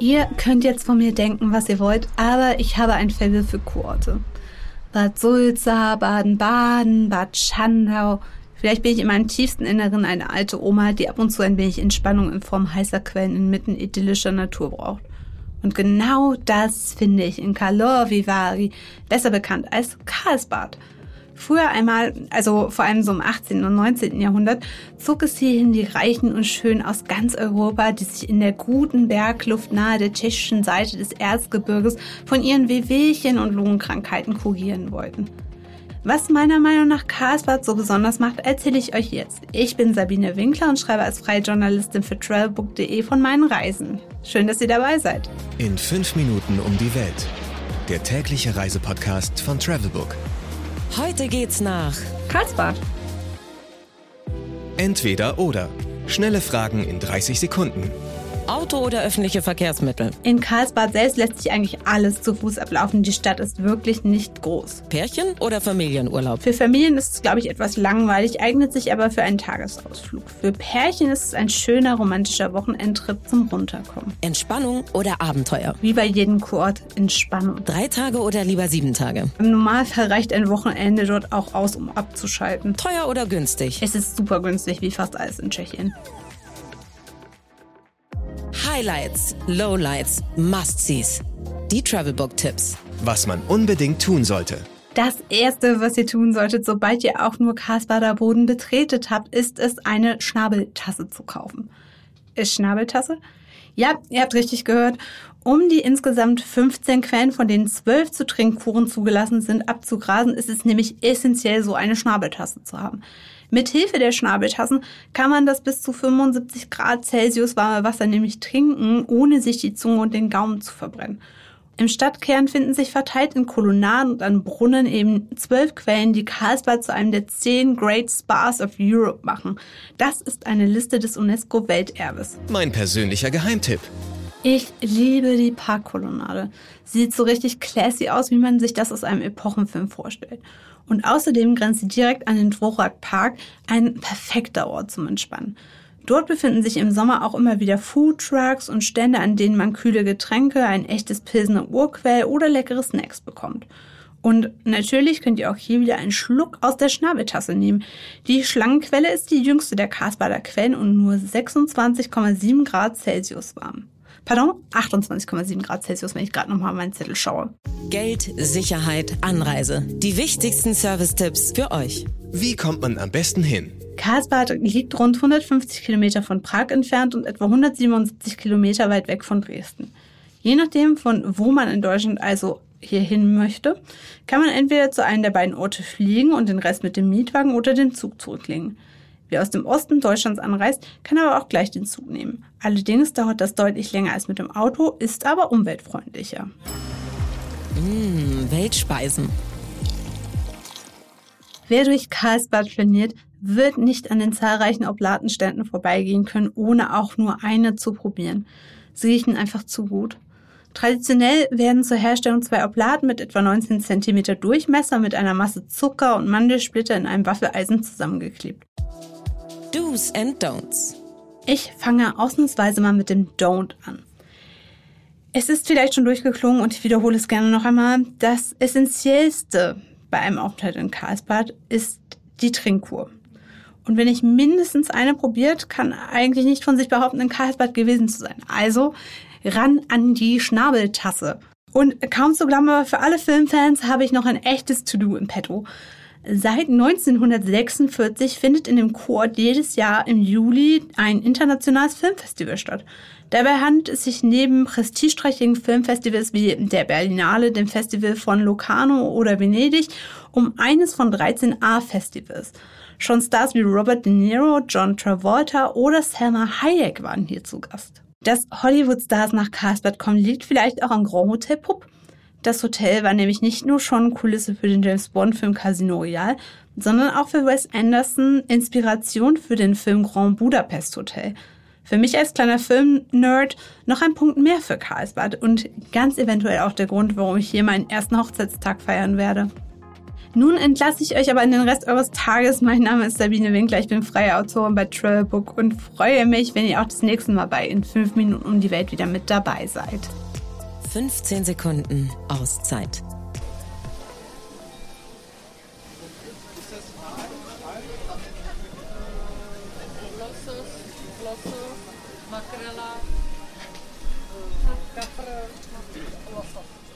Ihr könnt jetzt von mir denken, was ihr wollt, aber ich habe ein Faible für Kurorte. Bad Sulza, Baden-Baden, Bad Schandau. Vielleicht bin ich in meinem tiefsten Inneren eine alte Oma, die ab und zu ein wenig Entspannung in Form heißer Quellen inmitten idyllischer Natur braucht. Und genau das finde ich in Calor Vivari, besser bekannt als Karlsbad. Früher einmal, also vor allem so im 18. und 19. Jahrhundert, zog es hierhin die Reichen und Schönen aus ganz Europa, die sich in der guten Bergluft nahe der tschechischen Seite des Erzgebirges von ihren Wehwehchen und Lungenkrankheiten kurieren wollten. Was meiner Meinung nach Karlsbad so besonders macht, erzähle ich euch jetzt. Ich bin Sabine Winkler und schreibe als freie Journalistin für travelbook.de von meinen Reisen. Schön, dass ihr dabei seid. In fünf Minuten um die Welt. Der tägliche Reisepodcast von Travelbook. Heute geht's nach Karlsbad. Entweder oder. Schnelle Fragen in 30 Sekunden. Auto oder öffentliche Verkehrsmittel. In Karlsbad selbst lässt sich eigentlich alles zu Fuß ablaufen. Die Stadt ist wirklich nicht groß. Pärchen oder Familienurlaub. Für Familien ist es, glaube ich, etwas langweilig, eignet sich aber für einen Tagesausflug. Für Pärchen ist es ein schöner romantischer Wochenendtrip zum Runterkommen. Entspannung oder Abenteuer. Wie bei jedem Kurort Entspannung. Drei Tage oder lieber sieben Tage. Im Normalfall reicht ein Wochenende dort auch aus, um abzuschalten. Teuer oder günstig. Es ist super günstig, wie fast alles in Tschechien. Highlights, Lowlights, Must-Sees. Die Travelbook-Tipps. Was man unbedingt tun sollte. Das erste, was ihr tun solltet, sobald ihr auch nur Karlsbader Boden betretet habt, ist es, eine Schnabeltasse zu kaufen. Ist Schnabeltasse? Ja, ihr habt richtig gehört. Um die insgesamt 15 Quellen, von denen 12 zu Trinkkuren zugelassen sind, abzugrasen, ist es nämlich essentiell, so eine Schnabeltasse zu haben. Mithilfe der Schnabeltassen kann man das bis zu 75 Grad Celsius warme Wasser nämlich trinken, ohne sich die Zunge und den Gaumen zu verbrennen. Im Stadtkern finden sich verteilt in Kolonnaden und an Brunnen eben zwölf Quellen, die Karlsbad zu einem der zehn Great Spas of Europe machen. Das ist eine Liste des UNESCO-Welterbes. Mein persönlicher Geheimtipp. Ich liebe die Parkkolonnade. Sieht so richtig classy aus, wie man sich das aus einem Epochenfilm vorstellt. Und außerdem grenzt sie direkt an den Dvorak Park, ein perfekter Ort zum Entspannen. Dort befinden sich im Sommer auch immer wieder Food Trucks und Stände, an denen man kühle Getränke, ein echtes Pilsener Urquell oder leckere Snacks bekommt. Und natürlich könnt ihr auch hier wieder einen Schluck aus der Schnabeltasse nehmen. Die Schlangenquelle ist die jüngste der Karlsbader Quellen und nur 26,7 Grad Celsius warm. Pardon, 28,7 Grad Celsius, wenn ich gerade nochmal meinen Zettel schaue. Geld, Sicherheit, Anreise. Die wichtigsten Service-Tipps für euch. Wie kommt man am besten hin? Karlsbad liegt rund 150 Kilometer von Prag entfernt und etwa 177 Kilometer weit weg von Dresden. Je nachdem, von wo man in Deutschland also hierhin möchte, kann man entweder zu einem der beiden Orte fliegen und den Rest mit dem Mietwagen oder dem Zug zurücklegen. Wer aus dem Osten Deutschlands anreist, kann aber auch gleich den Zug nehmen. Allerdings dauert das deutlich länger als mit dem Auto, ist aber umweltfreundlicher. Mmh, Weltspeisen. Wer durch Karlsbad flaniert, wird nicht an den zahlreichen Oblatenständen vorbeigehen können, ohne auch nur eine zu probieren. Sie riechen einfach zu gut. Traditionell werden zur Herstellung zwei Oblaten mit etwa 19 cm Durchmesser mit einer Masse Zucker und Mandelsplitter in einem Waffeleisen zusammengeklebt. Do's and Don'ts. Ich fange ausnahmsweise mal mit dem Don't an. Es ist vielleicht schon durchgeklungen und ich wiederhole es gerne noch einmal. Das Essentiellste bei einem Aufenthalt in Karlsbad ist die Trinkkur. Und wenn ich mindestens eine probiert, kann eigentlich nicht von sich behaupten, in Karlsbad gewesen zu sein. Also ran an die Schnabeltasse. Und kaum zu glauben, aber für alle Filmfans habe ich noch ein echtes To-Do im Petto. Seit 1946 findet in dem Chor jedes Jahr im Juli ein internationales Filmfestival statt. Dabei handelt es sich neben prestigeträchtigen Filmfestivals wie der Berlinale, dem Festival von Locarno oder Venedig um eines von 13 A-Festivals. Schon Stars wie Robert De Niro, John Travolta oder Selma Hayek waren hier zu Gast. Dass Hollywood-Stars nach Karlsbad kommen, liegt vielleicht auch am Grand Hotel Pupp. Das Hotel war nämlich nicht nur schon Kulisse für den James Bond-Film Casino Royale, sondern auch für Wes Anderson Inspiration für den Film Grand Budapest Hotel. Für mich als kleiner Film-Nerd noch ein Punkt mehr für Karlsbad und ganz eventuell auch der Grund, warum ich hier meinen ersten Hochzeitstag feiern werde. Nun entlasse ich euch aber in den Rest eures Tages. Mein Name ist Sabine Winkler, ich bin freie Autorin bei Travelbook und freue mich, wenn ihr auch das nächste Mal bei In 5 Minuten um die Welt wieder mit dabei seid. 15 Sekunden Auszeit. makrela, kapr, losos.